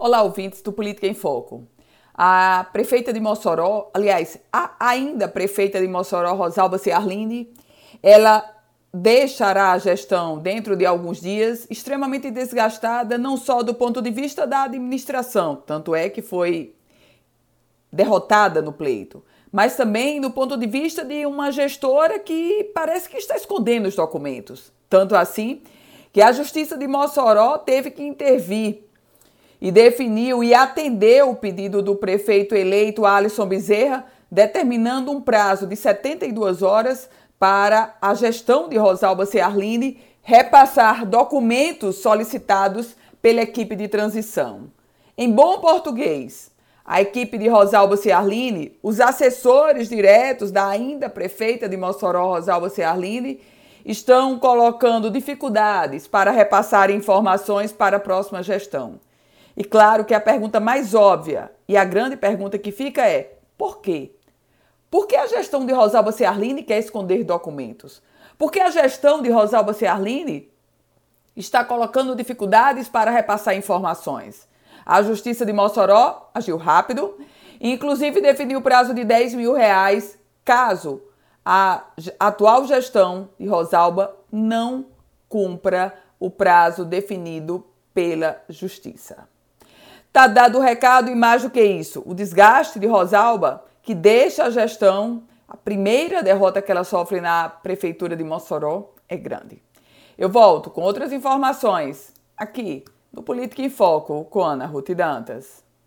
Olá, ouvintes do Política em Foco. A prefeita de Mossoró, aliás, a ainda prefeita de Mossoró, Rosalba Ciarline, ela deixará a gestão dentro de alguns dias extremamente desgastada, não só do ponto de vista da administração, tanto é que foi derrotada no pleito, mas também do ponto de vista de uma gestora que parece que está escondendo os documentos. Tanto assim que a Justiça de Mossoró teve que intervir e definiu e atendeu o pedido do prefeito eleito Alisson Bezerra, determinando um prazo de 72 horas para a gestão de Rosalba Ciarline repassar documentos solicitados pela equipe de transição. Em bom português, a equipe de Rosalba Ciarline, os assessores diretos da ainda prefeita de Mossoró, Rosalba Ciarline, estão colocando dificuldades para repassar informações para a próxima gestão. E claro que a pergunta mais óbvia e a grande pergunta que fica é: por quê? Por que a gestão de Rosalba Ciarline quer esconder documentos? Por que a gestão de Rosalba Ciarline está colocando dificuldades para repassar informações? A Justiça de Mossoró agiu rápido e, inclusive, definiu o prazo de 10 mil reais caso a atual gestão de Rosalba não cumpra o prazo definido pela Justiça. Tá dado o recado e mais do que isso, o desgaste de Rosalba, que deixa a gestão, a primeira derrota que ela sofre na prefeitura de Mossoró, é grande. Eu volto com outras informações aqui no Política em Foco com Ana Ruth Dantas.